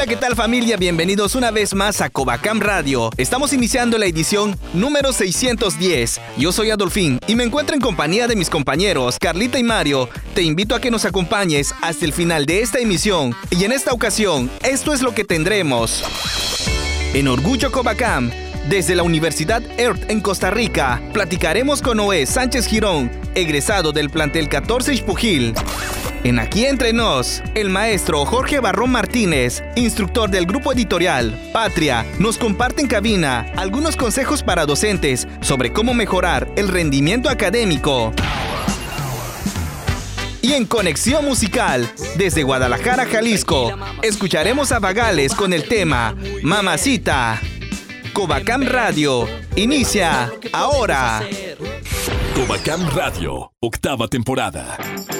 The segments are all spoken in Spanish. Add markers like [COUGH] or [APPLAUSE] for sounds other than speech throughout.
Hola, ¿qué tal familia? Bienvenidos una vez más a Covacam Radio. Estamos iniciando la edición número 610. Yo soy Adolfín y me encuentro en compañía de mis compañeros Carlita y Mario. Te invito a que nos acompañes hasta el final de esta emisión. Y en esta ocasión, esto es lo que tendremos. En Orgullo Covacam, desde la Universidad EARTH en Costa Rica, platicaremos con Noé Sánchez Girón, egresado del plantel 14 Ispujil. En Aquí Entre Nos, el maestro Jorge Barrón Martínez, instructor del grupo editorial Patria, nos comparte en cabina algunos consejos para docentes sobre cómo mejorar el rendimiento académico. Y en Conexión Musical, desde Guadalajara, Jalisco, escucharemos a Vagales con el tema Mamacita. Covacam Radio inicia ahora. Covacam Radio, octava temporada.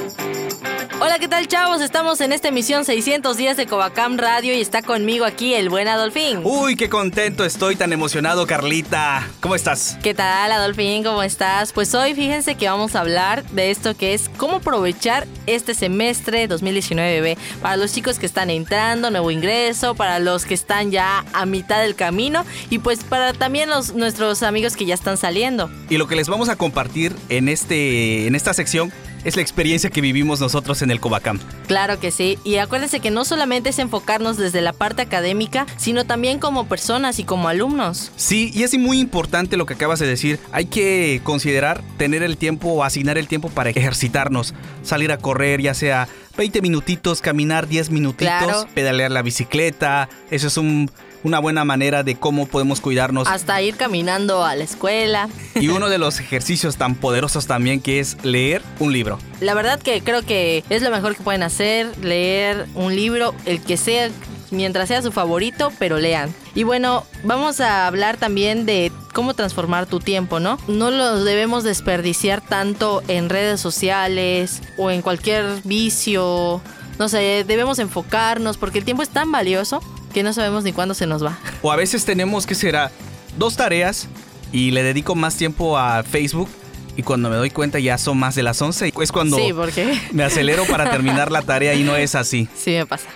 Hola, ¿qué tal, chavos? Estamos en esta emisión 610 de Covacam Radio y está conmigo aquí el buen Adolfín. Uy, qué contento estoy, tan emocionado, Carlita. ¿Cómo estás? ¿Qué tal, Adolfín? ¿Cómo estás? Pues hoy fíjense que vamos a hablar de esto que es cómo aprovechar este semestre 2019 para los chicos que están entrando, nuevo ingreso, para los que están ya a mitad del camino y pues para también los, nuestros amigos que ya están saliendo. Y lo que les vamos a compartir en, este, en esta sección es la experiencia que vivimos nosotros en el Covacam. Claro que sí, y acuérdense que no solamente es enfocarnos desde la parte académica, sino también como personas y como alumnos. Sí, y es muy importante lo que acabas de decir. Hay que considerar tener el tiempo o asignar el tiempo para ejercitarnos, salir a correr, ya sea 20 minutitos, caminar 10 minutitos, pedalear la bicicleta. Eso es un una buena manera de cómo podemos cuidarnos. Hasta ir caminando a la escuela. Y uno de los ejercicios tan poderosos también que es leer un libro. La verdad que creo que es lo mejor que pueden hacer, leer un libro, el que sea, mientras sea su favorito, pero lean. Y bueno, vamos a hablar también de cómo transformar tu tiempo, ¿no? No lo debemos desperdiciar tanto en redes sociales o en cualquier vicio. No sé, debemos enfocarnos porque el tiempo es tan valioso que no sabemos ni cuándo se nos va. O a veces tenemos que ser dos tareas y le dedico más tiempo a Facebook y cuando me doy cuenta ya son más de las 11 es cuando sí, qué? me acelero para terminar la tarea y no es así. Sí, me pasa.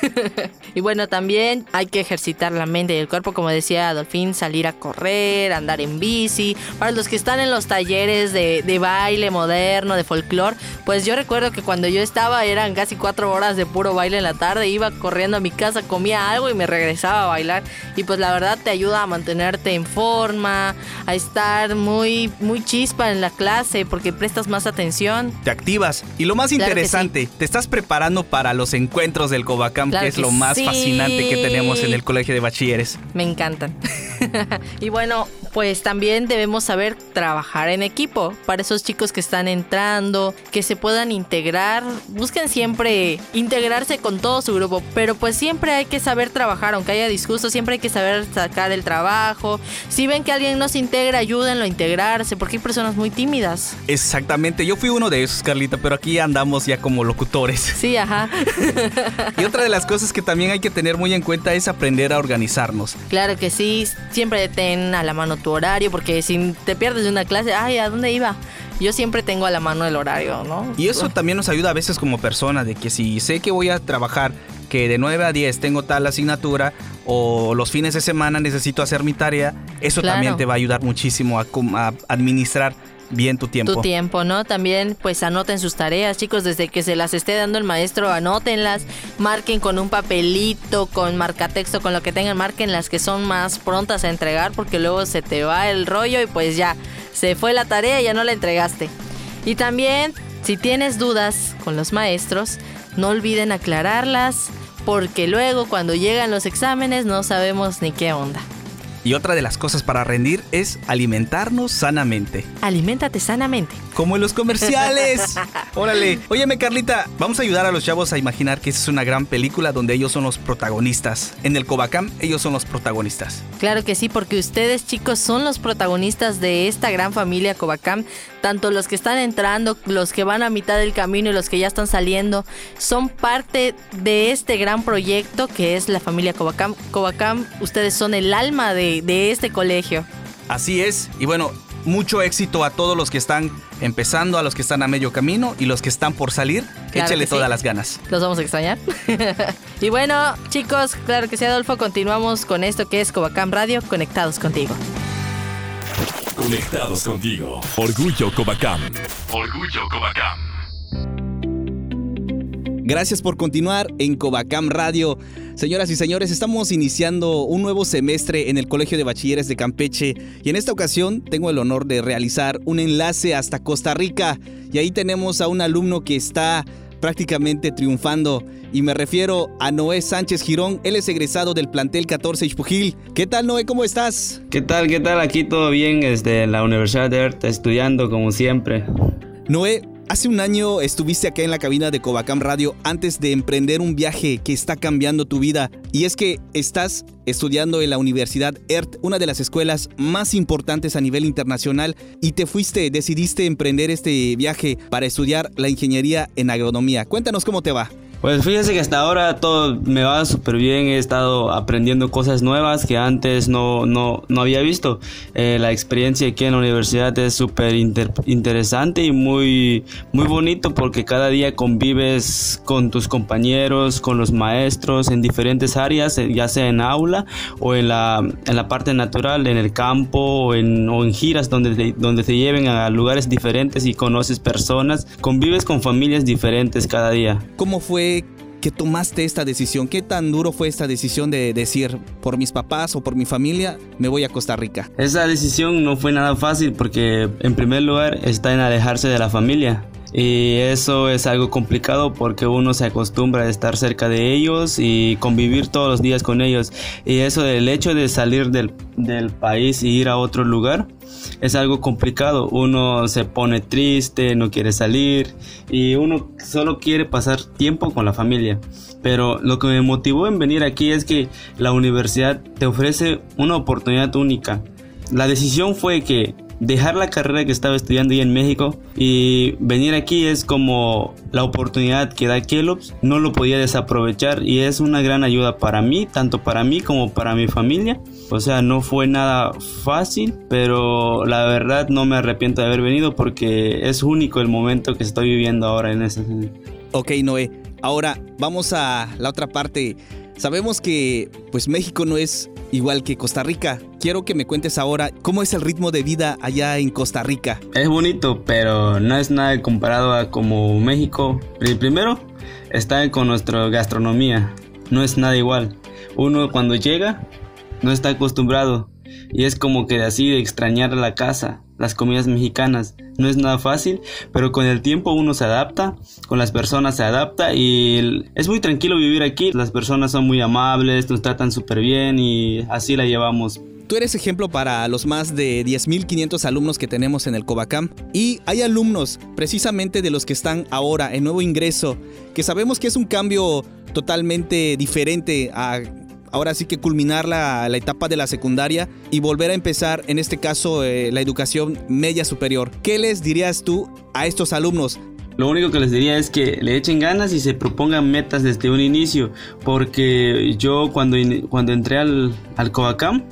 [LAUGHS] y bueno, también hay que ejercitar la mente y el cuerpo, como decía Adolfín, salir a correr, andar en bici. Para los que están en los talleres de, de baile moderno, de folclore, pues yo recuerdo que cuando yo estaba eran casi cuatro horas de puro baile en la tarde, iba corriendo a mi casa, comía algo y me regresaba a bailar. Y pues la verdad te ayuda a mantenerte en forma, a estar muy, muy chispa en la clase porque prestas más atención. Te activas. Y lo más interesante, te estás preparando para los encuentros del Covacam que es lo más fascinante que tenemos en el colegio de bachilleres. Me encantan. [LAUGHS] y bueno, pues también debemos saber trabajar en equipo. Para esos chicos que están entrando, que se puedan integrar, busquen siempre integrarse con todo su grupo, pero pues siempre hay que saber trabajar, aunque haya disgustos, siempre hay que saber sacar el trabajo. Si ven que alguien no se integra, ayúdenlo a integrarse, porque hay personas muy tímidas. Exactamente, yo fui uno de esos, Carlita, pero aquí andamos ya como locutores. Sí, ajá. [LAUGHS] y otra de las cosas que también hay que tener muy en cuenta es aprender a organizarnos. Claro que sí, siempre ten a la mano tu horario, porque si te pierdes de una clase, ay, ¿a dónde iba? Yo siempre tengo a la mano el horario, ¿no? Y eso también nos ayuda a veces como persona, de que si sé que voy a trabajar, que de 9 a 10 tengo tal asignatura, o los fines de semana necesito hacer mi tarea, eso también te va a ayudar muchísimo a, a administrar bien tu tiempo. Tu tiempo, ¿no? También pues anoten sus tareas, chicos, desde que se las esté dando el maestro, anótenlas, marquen con un papelito, con marcatexto, con lo que tengan, marquen las que son más prontas a entregar porque luego se te va el rollo y pues ya, se fue la tarea y ya no la entregaste. Y también, si tienes dudas con los maestros, no olviden aclararlas porque luego cuando llegan los exámenes no sabemos ni qué onda. Y otra de las cosas para rendir es alimentarnos sanamente. Aliméntate sanamente. Como en los comerciales. [LAUGHS] Órale. Óyeme, Carlita, vamos a ayudar a los chavos a imaginar que esta es una gran película donde ellos son los protagonistas. En el Cobacam, ellos son los protagonistas. Claro que sí, porque ustedes, chicos, son los protagonistas de esta gran familia Cobacam. Tanto los que están entrando, los que van a mitad del camino y los que ya están saliendo, son parte de este gran proyecto que es la familia Cobacam. Cobacam, ustedes son el alma de, de este colegio. Así es. Y bueno, mucho éxito a todos los que están empezando, a los que están a medio camino y los que están por salir. Claro Échale sí. todas las ganas. Los vamos a extrañar. [LAUGHS] y bueno, chicos, claro que sí, Adolfo, continuamos con esto que es Cobacam Radio, conectados contigo. Conectados contigo. Orgullo Cobacam. Orgullo Cobacam. Gracias por continuar en Cobacam Radio. Señoras y señores, estamos iniciando un nuevo semestre en el Colegio de Bachilleres de Campeche y en esta ocasión tengo el honor de realizar un enlace hasta Costa Rica y ahí tenemos a un alumno que está prácticamente triunfando y me refiero a Noé Sánchez Girón, él es egresado del plantel 14 Ixpujil. ¿Qué tal Noé? ¿Cómo estás? ¿Qué tal? ¿Qué tal? Aquí todo bien desde la Universidad de Arte, estudiando como siempre. Noé, hace un año estuviste acá en la cabina de Covacam Radio antes de emprender un viaje que está cambiando tu vida. Y es que estás estudiando en la Universidad ERT, una de las escuelas más importantes a nivel internacional, y te fuiste, decidiste emprender este viaje para estudiar la ingeniería en agronomía. Cuéntanos cómo te va. Pues fíjese que hasta ahora todo me va súper bien, he estado aprendiendo cosas nuevas que antes no, no, no había visto. Eh, la experiencia aquí en la universidad es súper inter- interesante y muy, muy bonito porque cada día convives con tus compañeros, con los maestros en diferentes áreas, eh, ya sea en aula o en la, en la parte natural, en el campo o en, o en giras donde te, donde te lleven a lugares diferentes y conoces personas, convives con familias diferentes cada día. ¿Cómo fue que tomaste esta decisión? ¿Qué tan duro fue esta decisión de decir, por mis papás o por mi familia, me voy a Costa Rica? Esa decisión no fue nada fácil porque en primer lugar está en alejarse de la familia. Y eso es algo complicado porque uno se acostumbra a estar cerca de ellos y convivir todos los días con ellos. Y eso del hecho de salir del, del país y ir a otro lugar es algo complicado. Uno se pone triste, no quiere salir y uno solo quiere pasar tiempo con la familia. Pero lo que me motivó en venir aquí es que la universidad te ofrece una oportunidad única. La decisión fue que dejar la carrera que estaba estudiando ahí en México y venir aquí es como la oportunidad que da Kellogg's, no lo podía desaprovechar y es una gran ayuda para mí, tanto para mí como para mi familia. O sea, no fue nada fácil, pero la verdad no me arrepiento de haber venido porque es único el momento que estoy viviendo ahora en ese Ok, Noé. Ahora vamos a la otra parte. Sabemos que pues México no es igual que Costa Rica. Quiero que me cuentes ahora cómo es el ritmo de vida allá en Costa Rica. Es bonito, pero no es nada comparado a como México. El primero está con nuestra gastronomía. No es nada igual. Uno cuando llega no está acostumbrado y es como que así de extrañar la casa, las comidas mexicanas. No es nada fácil, pero con el tiempo uno se adapta, con las personas se adapta y es muy tranquilo vivir aquí. Las personas son muy amables, nos tratan súper bien y así la llevamos. Tú eres ejemplo para los más de 10.500 alumnos que tenemos en el Covacam y hay alumnos precisamente de los que están ahora en nuevo ingreso que sabemos que es un cambio totalmente diferente a ahora sí que culminar la, la etapa de la secundaria y volver a empezar en este caso eh, la educación media superior. ¿Qué les dirías tú a estos alumnos? Lo único que les diría es que le echen ganas y se propongan metas desde un inicio, porque yo cuando, cuando entré al, al Coacam,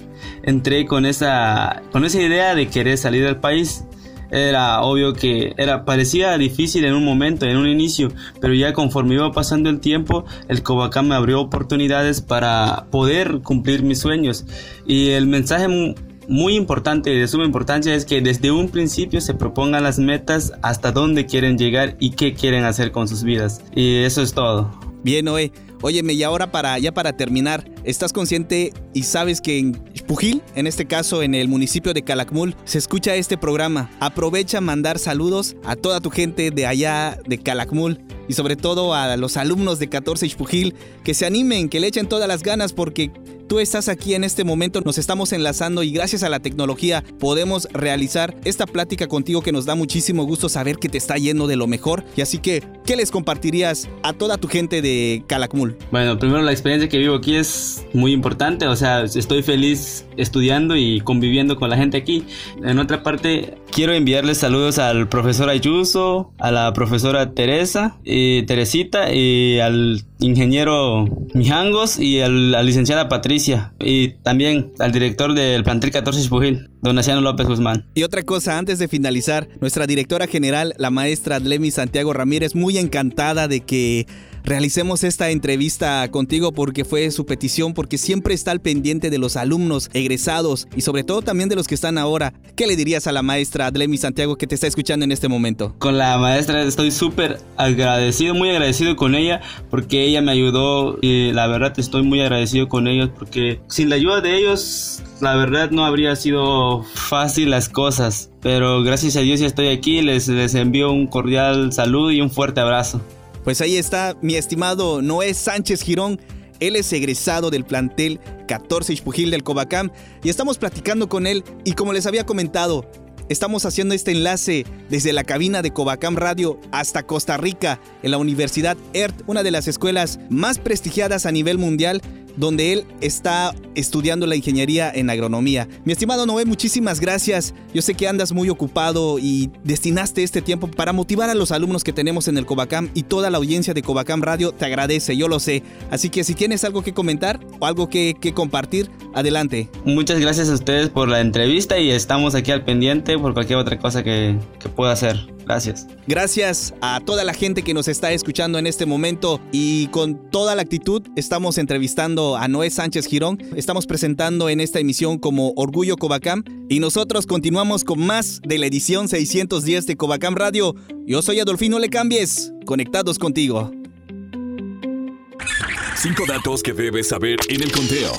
entré con esa, con esa idea de querer salir del país. Era obvio que era, parecía difícil en un momento, en un inicio, pero ya conforme iba pasando el tiempo, el Covacam me abrió oportunidades para poder cumplir mis sueños. Y el mensaje mu- muy importante de suma importancia es que desde un principio se propongan las metas hasta dónde quieren llegar y qué quieren hacer con sus vidas. Y eso es todo. Bien, Noé. Óyeme, y ahora para ya para terminar, ¿estás consciente y sabes que en Pujil, en este caso en el municipio de Calakmul, se escucha este programa? Aprovecha mandar saludos a toda tu gente de allá de Calakmul. Y sobre todo a los alumnos de 14 Ixpujil que se animen, que le echen todas las ganas porque Tú estás aquí en este momento, nos estamos enlazando y gracias a la tecnología podemos realizar esta plática contigo que nos da muchísimo gusto saber que te está yendo de lo mejor. Y así que, ¿qué les compartirías a toda tu gente de Calakmul? Bueno, primero la experiencia que vivo aquí es muy importante, o sea, estoy feliz estudiando y conviviendo con la gente aquí. En otra parte, quiero enviarles saludos al profesor Ayuso, a la profesora Teresa, y Teresita y al ingeniero Mijangos y a la licenciada Patricia y también al director del plantel 14 Espujil, don Naciano López Guzmán. Y otra cosa, antes de finalizar, nuestra directora general, la maestra Lemi Santiago Ramírez, muy encantada de que realicemos esta entrevista contigo porque fue su petición, porque siempre está al pendiente de los alumnos egresados y sobre todo también de los que están ahora. ¿Qué le dirías a la maestra Adlemi Santiago que te está escuchando en este momento? Con la maestra estoy súper agradecido, muy agradecido con ella porque ella me ayudó y la verdad estoy muy agradecido con ellos porque sin la ayuda de ellos la verdad no habría sido fácil las cosas. Pero gracias a Dios ya estoy aquí, les, les envío un cordial saludo y un fuerte abrazo. Pues ahí está mi estimado Noé Sánchez Girón. Él es egresado del plantel 14 Ixpujil del Cobacam y estamos platicando con él y como les había comentado, estamos haciendo este enlace desde la cabina de Cobacam Radio hasta Costa Rica en la Universidad ERT, una de las escuelas más prestigiadas a nivel mundial donde él está estudiando la ingeniería en agronomía. Mi estimado Noé, muchísimas gracias. Yo sé que andas muy ocupado y destinaste este tiempo para motivar a los alumnos que tenemos en el Cobacam y toda la audiencia de Cobacam Radio te agradece, yo lo sé. Así que si tienes algo que comentar o algo que, compartir, adelante. Muchas gracias a ustedes por la entrevista y estamos aquí al pendiente por cualquier otra cosa que, que pueda hacer. Gracias. Gracias a toda la gente que nos está escuchando en este momento y con toda la actitud estamos entrevistando a Noé Sánchez Girón. Estamos presentando en esta emisión como Orgullo Cobacam y nosotros continuamos con más de la edición 610 de Cobacam Radio. Yo soy Adolfino Le Cambies, conectados contigo. Cinco datos que debes saber en el conteo.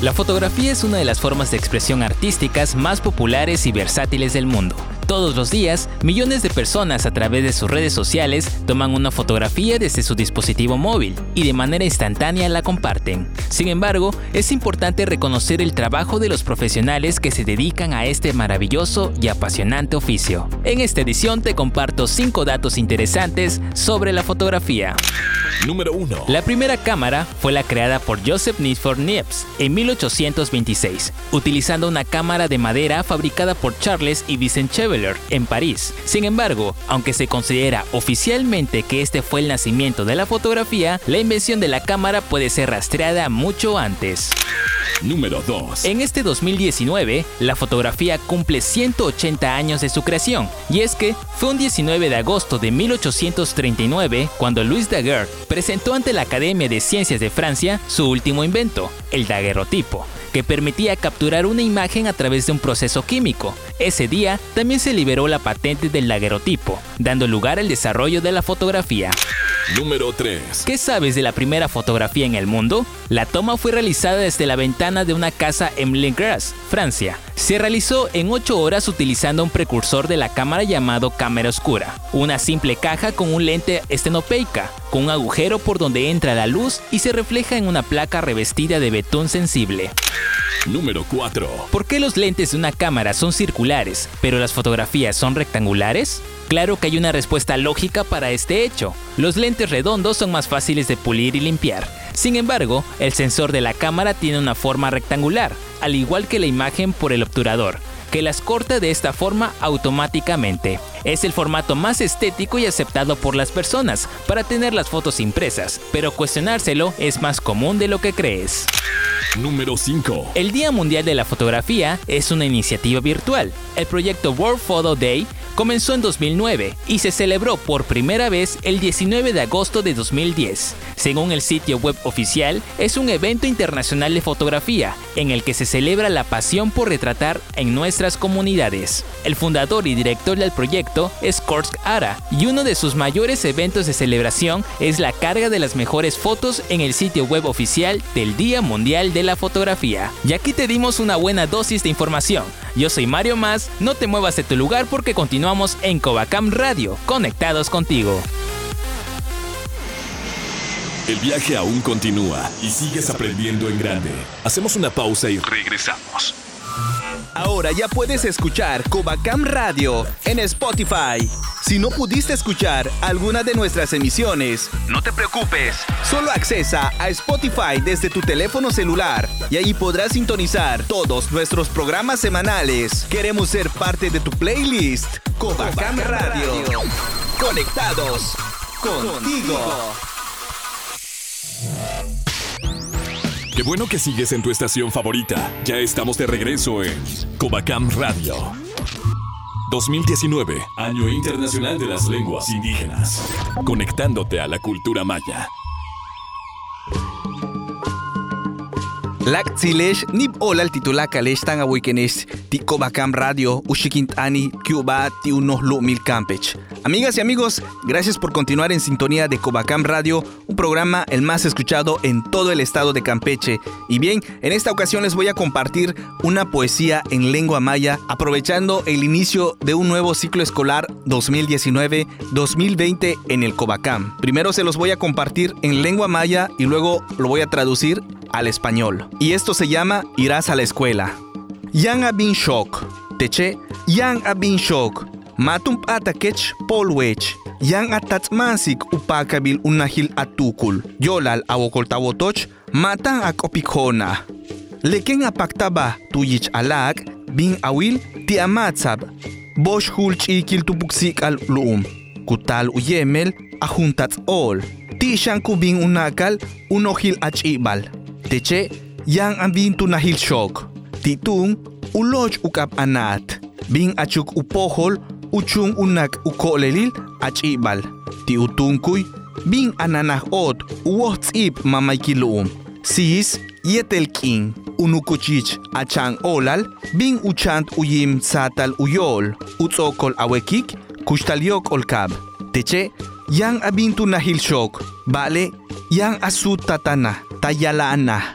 La fotografía es una de las formas de expresión artísticas más populares y versátiles del mundo. Todos los días, millones de personas a través de sus redes sociales toman una fotografía desde su dispositivo móvil y de manera instantánea la comparten. Sin embargo, es importante reconocer el trabajo de los profesionales que se dedican a este maravilloso y apasionante oficio. En esta edición te comparto 5 datos interesantes sobre la fotografía. Número 1. La primera cámara fue la creada por Joseph Nisford Niepce en 1826, utilizando una cámara de madera fabricada por Charles y Vincent Cheveler en París. Sin embargo, aunque se considera oficialmente que este fue el nacimiento de la fotografía, la invención de la cámara puede ser rastreada mucho antes. Número 2. En este 2019, la fotografía cumple 180 años de su creación, y es que fue un 19 de agosto de 1839 cuando Louis Daguerre presentó ante la Academia de Ciencias de Francia su último invento, el daguerrotipo, que permitía capturar una imagen a través de un proceso químico. Ese día también se liberó la patente del daguerrotipo, dando lugar al desarrollo de la fotografía. Número 3. ¿Qué sabes de la primera fotografía en el mundo? La toma fue realizada desde la ventana de una casa en Lengras, Francia. Se realizó en 8 horas utilizando un precursor de la cámara llamado cámara oscura, una simple caja con un lente estenopeica, con un agujero por donde entra la luz y se refleja en una placa revestida de betún sensible. Número 4. ¿Por qué los lentes de una cámara son circulares, pero las fotografías son rectangulares? Claro que hay una respuesta lógica para este hecho. Los lentes redondos son más fáciles de pulir y limpiar. Sin embargo, el sensor de la cámara tiene una forma rectangular, al igual que la imagen por el obturador, que las corta de esta forma automáticamente. Es el formato más estético y aceptado por las personas para tener las fotos impresas, pero cuestionárselo es más común de lo que crees. Número 5. El Día Mundial de la Fotografía es una iniciativa virtual. El proyecto World Photo Day comenzó en 2009 y se celebró por primera vez el 19 de agosto de 2010. Según el sitio web oficial, es un evento internacional de fotografía en el que se celebra la pasión por retratar en nuestras comunidades. El fundador y director del proyecto es Korsk Ara y uno de sus mayores eventos de celebración es la carga de las mejores fotos en el sitio web oficial del Día Mundial de la Fotografía. Y aquí te dimos una buena dosis de información. Yo soy Mario Más, no te muevas de tu lugar porque continuamos en Covacam Radio, conectados contigo. El viaje aún continúa y sigues aprendiendo en grande. Hacemos una pausa y regresamos. Ahora ya puedes escuchar Covacam Radio en Spotify. Si no pudiste escuchar alguna de nuestras emisiones, no te preocupes. Solo accesa a Spotify desde tu teléfono celular y ahí podrás sintonizar todos nuestros programas semanales. Queremos ser parte de tu playlist. Covacam Radio. Conectados contigo. Qué bueno que sigues en tu estación favorita. Ya estamos de regreso en Covacam Radio. 2019, Año Internacional de las Lenguas Indígenas. Conectándote a la cultura maya. Lak Tsilesh nip olal titulakalesh tan awikenesh ti Covacam Radio ushikintani Cuba ti unos mil campech. Amigas y amigos, gracias por continuar en sintonía de Covacam Radio, un programa el más escuchado en todo el estado de Campeche. Y bien, en esta ocasión les voy a compartir una poesía en lengua maya, aprovechando el inicio de un nuevo ciclo escolar 2019-2020 en el Covacam. Primero se los voy a compartir en lengua maya y luego lo voy a traducir al español. Y esto se llama Irás a la escuela. Yang a bin shock. Teche, yang a bin shock. Matum atakech polwech. Yang atatsmansik upakabil unahil atukul. Yolal awokoltawotoch matan akopikona. Leken apaktaba tuyich alak bin awil ti amatsab. Bosh hulchikil tupuksik al luum. Kutal uyemel ajuntats ol. Tishan kubin unakal unohil achibal. Teche yang ambin tunahil shock. Titung uloch ukap anat. Bin achuk upohol uchung unak ukolelil achibal. Ti utungkuy bin ananah ot uohtsip mamaykiluum. Sis yetelkin unukuchich achang olal bin uchant uyim satal uyol utzokol awekik kushtaliok olkab. Teche yang abintu nahil shock. Bale yang asut tatana tayalaana.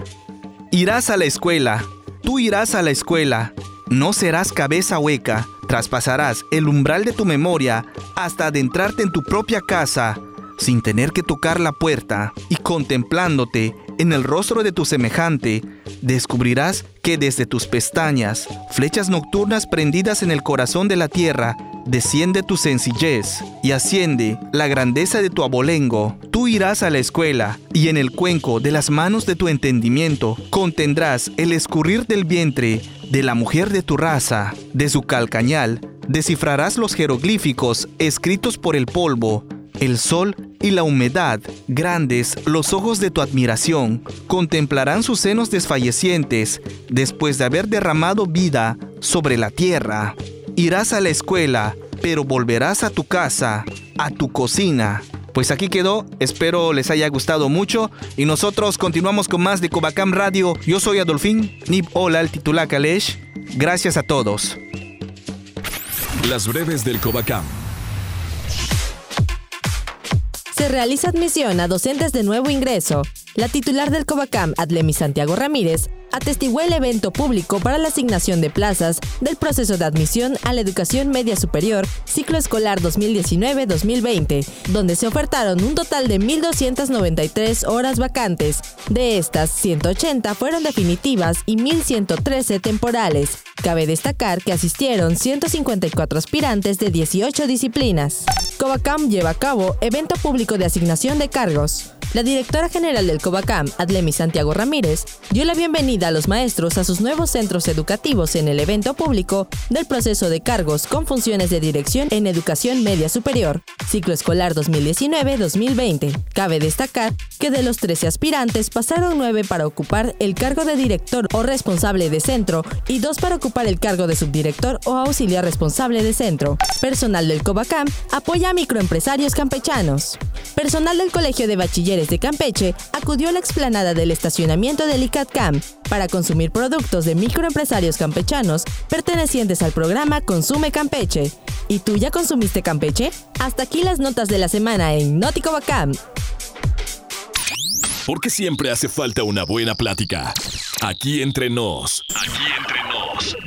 Irás a la escuela, tú irás a la escuela, no serás cabeza hueca, traspasarás el umbral de tu memoria hasta adentrarte en tu propia casa, sin tener que tocar la puerta y contemplándote en el rostro de tu semejante, descubrirás que desde tus pestañas, flechas nocturnas prendidas en el corazón de la tierra, desciende tu sencillez y asciende la grandeza de tu abolengo. Tú irás a la escuela y en el cuenco de las manos de tu entendimiento contendrás el escurrir del vientre de la mujer de tu raza, de su calcañal, descifrarás los jeroglíficos escritos por el polvo, el sol y la humedad, grandes los ojos de tu admiración, contemplarán sus senos desfallecientes después de haber derramado vida sobre la tierra. Irás a la escuela, pero volverás a tu casa, a tu cocina. Pues aquí quedó, espero les haya gustado mucho y nosotros continuamos con más de Covacam Radio. Yo soy Adolfín, Nip Hola, el titular Kalesh. Gracias a todos. Las breves del Covacam. Se realiza admisión a docentes de nuevo ingreso. La titular del Covacam, Adlemi Santiago Ramírez, atestiguó el evento público para la asignación de plazas del proceso de admisión a la educación media superior ciclo escolar 2019-2020, donde se ofertaron un total de 1.293 horas vacantes. De estas, 180 fueron definitivas y 1.113 temporales. Cabe destacar que asistieron 154 aspirantes de 18 disciplinas. Covacam lleva a cabo evento público de asignación de cargos. La directora general del Covacam, Adlemi Santiago Ramírez, dio la bienvenida a los maestros a sus nuevos centros educativos en el evento público del proceso de cargos con funciones de dirección en educación media superior, ciclo escolar 2019-2020. Cabe destacar que de los 13 aspirantes pasaron 9 para ocupar el cargo de director o responsable de centro y 2 para ocupar el cargo de subdirector o auxiliar responsable de centro. Personal del Covacam apoya a microempresarios campechanos. Personal del Colegio de Bachilleres de Campeche acudió a la explanada del estacionamiento del ICATCAM para consumir productos de microempresarios campechanos pertenecientes al programa Consume Campeche. ¿Y tú ya consumiste Campeche? Hasta aquí las notas de la semana en Nótico Bacam. Porque siempre hace falta una buena plática. Aquí entre nos. Aquí entre nos.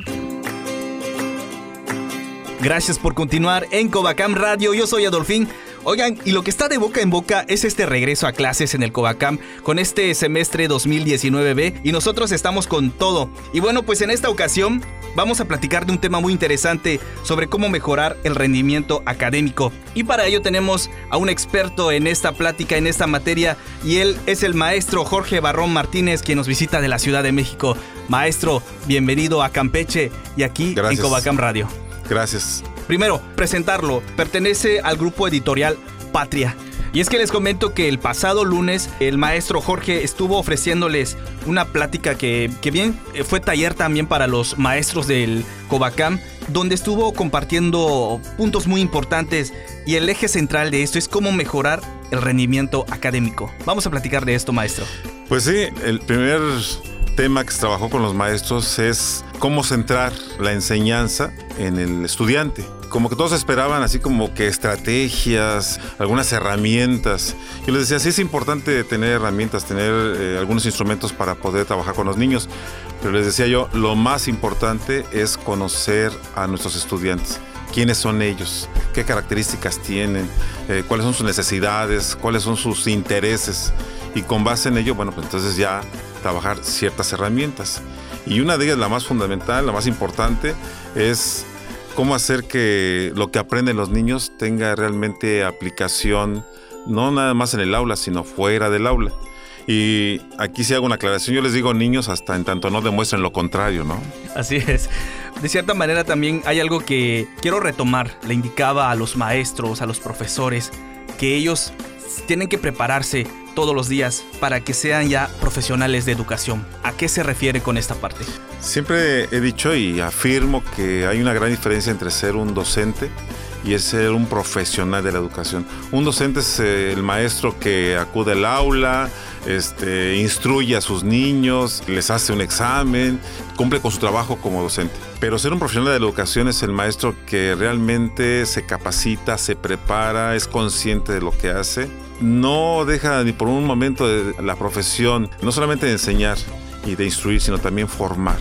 Gracias por continuar en Covacam Radio. Yo soy Adolfín. Oigan, y lo que está de boca en boca es este regreso a clases en el Covacam con este semestre 2019B y nosotros estamos con todo. Y bueno, pues en esta ocasión vamos a platicar de un tema muy interesante sobre cómo mejorar el rendimiento académico. Y para ello tenemos a un experto en esta plática, en esta materia, y él es el maestro Jorge Barrón Martínez, quien nos visita de la Ciudad de México. Maestro, bienvenido a Campeche y aquí en Covacam Radio. Gracias. Primero, presentarlo. Pertenece al grupo editorial Patria. Y es que les comento que el pasado lunes el maestro Jorge estuvo ofreciéndoles una plática que, que bien eh, fue taller también para los maestros del Covacam, donde estuvo compartiendo puntos muy importantes y el eje central de esto es cómo mejorar el rendimiento académico. Vamos a platicar de esto, maestro. Pues sí, el primer tema que se trabajó con los maestros es cómo centrar la enseñanza en el estudiante. Como que todos esperaban así como que estrategias, algunas herramientas. Yo les decía, sí es importante tener herramientas, tener eh, algunos instrumentos para poder trabajar con los niños, pero les decía yo, lo más importante es conocer a nuestros estudiantes quiénes son ellos, qué características tienen, eh, cuáles son sus necesidades, cuáles son sus intereses. Y con base en ello, bueno, pues entonces ya trabajar ciertas herramientas. Y una de ellas, la más fundamental, la más importante, es cómo hacer que lo que aprenden los niños tenga realmente aplicación, no nada más en el aula, sino fuera del aula. Y aquí sí hago una aclaración, yo les digo niños hasta en tanto no demuestren lo contrario, ¿no? Así es. De cierta manera también hay algo que quiero retomar, le indicaba a los maestros, a los profesores, que ellos tienen que prepararse todos los días para que sean ya profesionales de educación. ¿A qué se refiere con esta parte? Siempre he dicho y afirmo que hay una gran diferencia entre ser un docente y ser un profesional de la educación. Un docente es eh, el maestro que acude al aula, este, instruye a sus niños, les hace un examen, cumple con su trabajo como docente. Pero ser un profesional de la educación es el maestro que realmente se capacita, se prepara, es consciente de lo que hace. No deja ni por un momento la profesión, no solamente de enseñar y de instruir, sino también formar.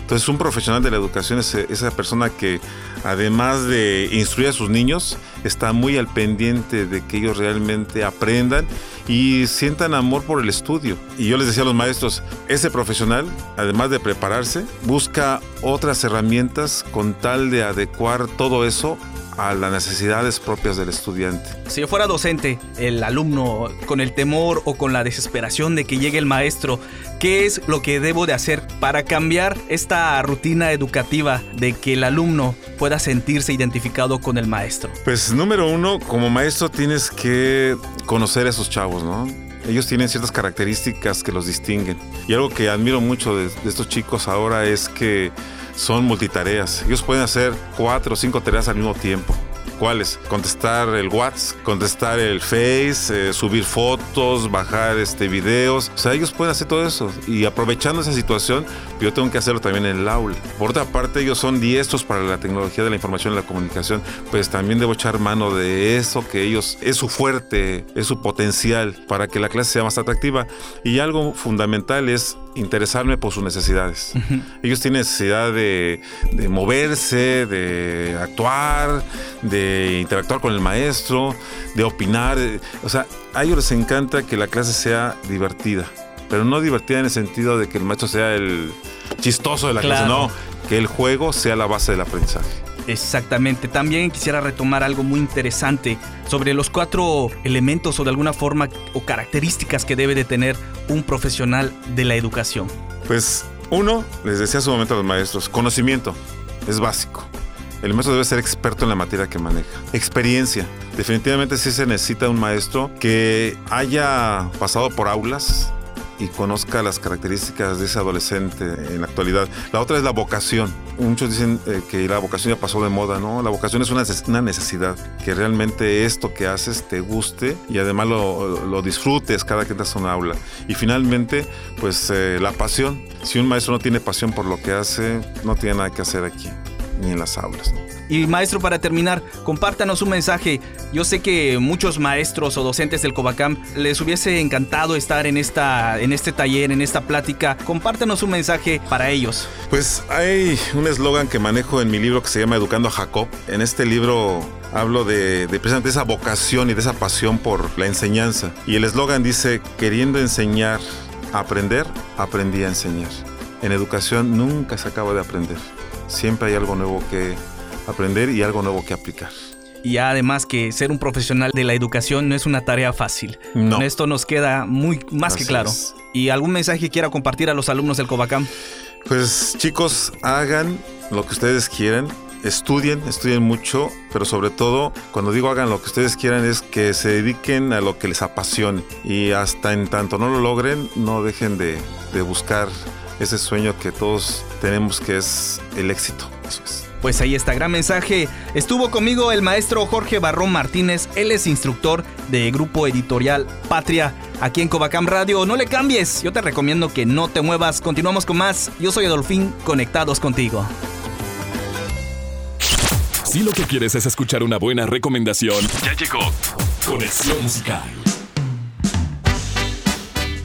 Entonces un profesional de la educación es esa persona que además de instruir a sus niños, está muy al pendiente de que ellos realmente aprendan y sientan amor por el estudio. Y yo les decía a los maestros, ese profesional, además de prepararse, busca otras herramientas con tal de adecuar todo eso a las necesidades propias del estudiante. Si yo fuera docente, el alumno con el temor o con la desesperación de que llegue el maestro, ¿qué es lo que debo de hacer para cambiar esta rutina educativa de que el alumno pueda sentirse identificado con el maestro? Pues número uno, como maestro tienes que conocer a esos chavos, ¿no? Ellos tienen ciertas características que los distinguen. Y algo que admiro mucho de, de estos chicos ahora es que son multitareas. Ellos pueden hacer cuatro o cinco tareas al mismo tiempo. ¿Cuáles? Contestar el WhatsApp, contestar el Face, eh, subir fotos, bajar este, videos. O sea, ellos pueden hacer todo eso. Y aprovechando esa situación, yo tengo que hacerlo también en el aula. Por otra parte, ellos son diestros para la tecnología de la información y la comunicación. Pues también debo echar mano de eso que ellos es su fuerte, es su potencial para que la clase sea más atractiva. Y algo fundamental es interesarme por sus necesidades. Ellos tienen necesidad de, moverse, de actuar, de interactuar con el maestro, de opinar. O sea, a ellos les encanta que la clase sea divertida, pero no divertida en el sentido de que el maestro sea el chistoso de la clase, no, que el juego sea la base del aprendizaje. Exactamente. También quisiera retomar algo muy interesante sobre los cuatro elementos o de alguna forma o características que debe de tener un profesional de la educación. Pues uno, les decía hace un momento a los maestros, conocimiento es básico. El maestro debe ser experto en la materia que maneja. Experiencia. Definitivamente sí se necesita un maestro que haya pasado por aulas, y conozca las características de ese adolescente en la actualidad. La otra es la vocación. Muchos dicen eh, que la vocación ya pasó de moda, ¿no? La vocación es una, una necesidad, que realmente esto que haces te guste y además lo, lo disfrutes cada que entras a un aula. Y finalmente, pues eh, la pasión. Si un maestro no tiene pasión por lo que hace, no tiene nada que hacer aquí. Ni en las aulas. Y maestro, para terminar, compártanos un mensaje. Yo sé que muchos maestros o docentes del Covacam les hubiese encantado estar en, esta, en este taller, en esta plática. Compártanos un mensaje para ellos. Pues hay un eslogan que manejo en mi libro que se llama Educando a Jacob. En este libro hablo de, de precisamente esa vocación y de esa pasión por la enseñanza. Y el eslogan dice, queriendo enseñar a aprender, aprendí a enseñar. En educación nunca se acaba de aprender. Siempre hay algo nuevo que aprender y algo nuevo que aplicar. Y además que ser un profesional de la educación no es una tarea fácil. No. Con esto nos queda muy más que claro. es. ¿Y algún mensaje que quiera compartir a los alumnos del Covacam? Pues chicos, hagan lo que ustedes quieran. Estudien, estudien mucho, pero sobre todo, cuando digo hagan lo que ustedes quieran, es que se dediquen a lo que les apasione. Y hasta en tanto no lo logren, no dejen de, de buscar ese sueño que todos tenemos, que es el éxito. Eso es. Pues ahí está, gran mensaje. Estuvo conmigo el maestro Jorge Barrón Martínez, él es instructor de Grupo Editorial Patria, aquí en Covacam Radio. No le cambies, yo te recomiendo que no te muevas. Continuamos con más. Yo soy Adolfín, conectados contigo. Si lo que quieres es escuchar una buena recomendación, ya llegó Conexión Musical.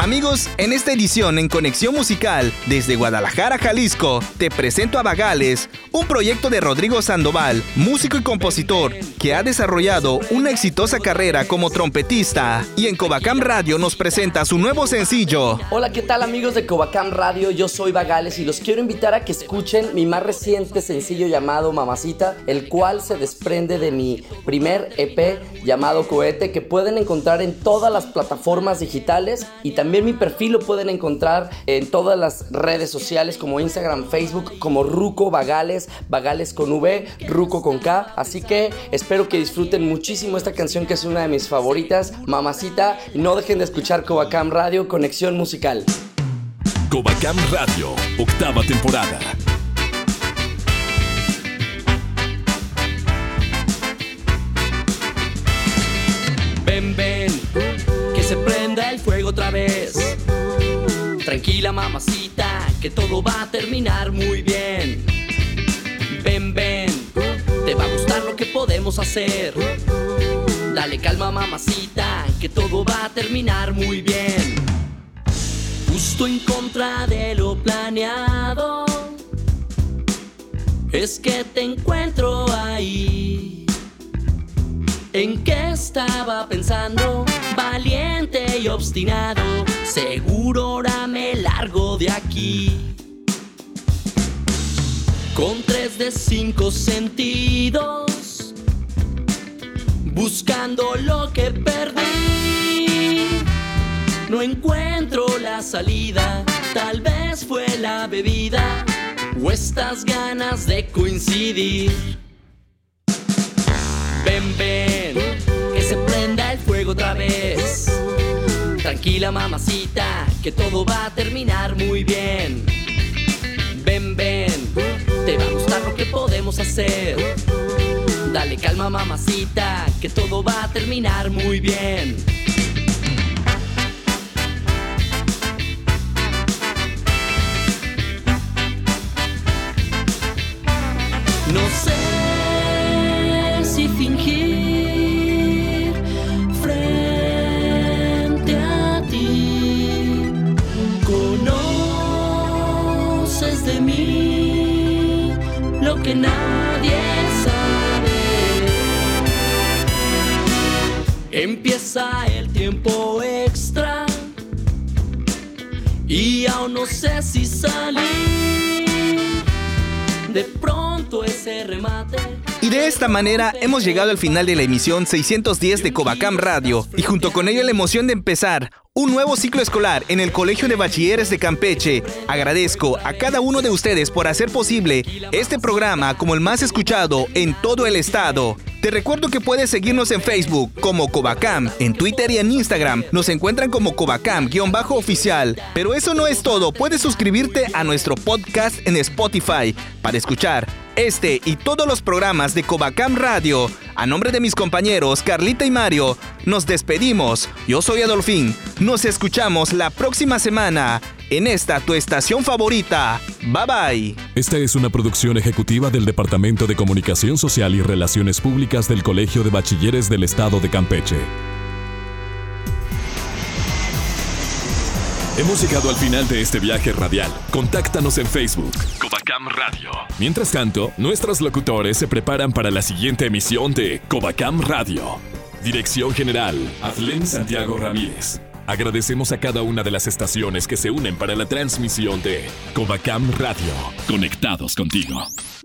Amigos, en esta edición en Conexión Musical, desde Guadalajara, Jalisco, te presento a Vagales, un proyecto de Rodrigo Sandoval, músico y compositor, que ha desarrollado una exitosa carrera como trompetista, y en Covacam Radio nos presenta su nuevo sencillo. Hola, ¿qué tal amigos de Covacam Radio? Yo soy Vagales y los quiero invitar a que escuchen mi más reciente sencillo llamado Mamacita, el cual se desprende de mi primer EP llamado Cohete que pueden encontrar en todas las plataformas digitales y también mi perfil lo pueden encontrar en todas las redes sociales como Instagram, Facebook, como Ruco Vagales, Vagales con V, Ruco con K. Así que espero que disfruten muchísimo esta canción que es una de mis favoritas, Mamacita. Y no dejen de escuchar Covacam Radio, Conexión Musical. Covacam Radio, octava temporada. Ven, ven, que se el fuego otra vez. Tranquila, mamacita, que todo va a terminar muy bien. Ven, ven, te va a gustar lo que podemos hacer. Dale calma, mamacita, que todo va a terminar muy bien. Justo en contra de lo planeado, es que te encuentro ahí. ¿En qué estaba pensando? Obstinado. Seguro ahora me largo de aquí. Con tres de cinco sentidos. Buscando lo que perdí. No encuentro la salida. Tal vez fue la bebida. O estas ganas de coincidir. Ven, ven, que se prenda el fuego otra vez. Tranquila, mamacita, que todo va a terminar muy bien. Ven, ven, te va a gustar lo que podemos hacer. Dale calma, mamacita, que todo va a terminar muy bien. De esta manera hemos llegado al final de la emisión 610 de Covacam Radio y junto con ello la emoción de empezar un nuevo ciclo escolar en el Colegio de Bachilleres de Campeche. Agradezco a cada uno de ustedes por hacer posible este programa como el más escuchado en todo el estado. Te recuerdo que puedes seguirnos en Facebook como Covacam, en Twitter y en Instagram nos encuentran como Covacam-oficial. Pero eso no es todo, puedes suscribirte a nuestro podcast en Spotify para escuchar este y todos los programas de Covacam Radio. A nombre de mis compañeros Carlita y Mario, nos despedimos. Yo soy Adolfín. Nos escuchamos la próxima semana en esta tu estación favorita, Bye bye. Esta es una producción ejecutiva del Departamento de Comunicación Social y Relaciones Públicas del Colegio de Bachilleres del Estado de Campeche. Hemos llegado al final de este viaje radial. Contáctanos en Facebook, Covacam Radio. Mientras tanto, nuestros locutores se preparan para la siguiente emisión de Covacam Radio. Dirección General, Adlen Santiago Ramírez. Agradecemos a cada una de las estaciones que se unen para la transmisión de Covacam Radio. Conectados contigo.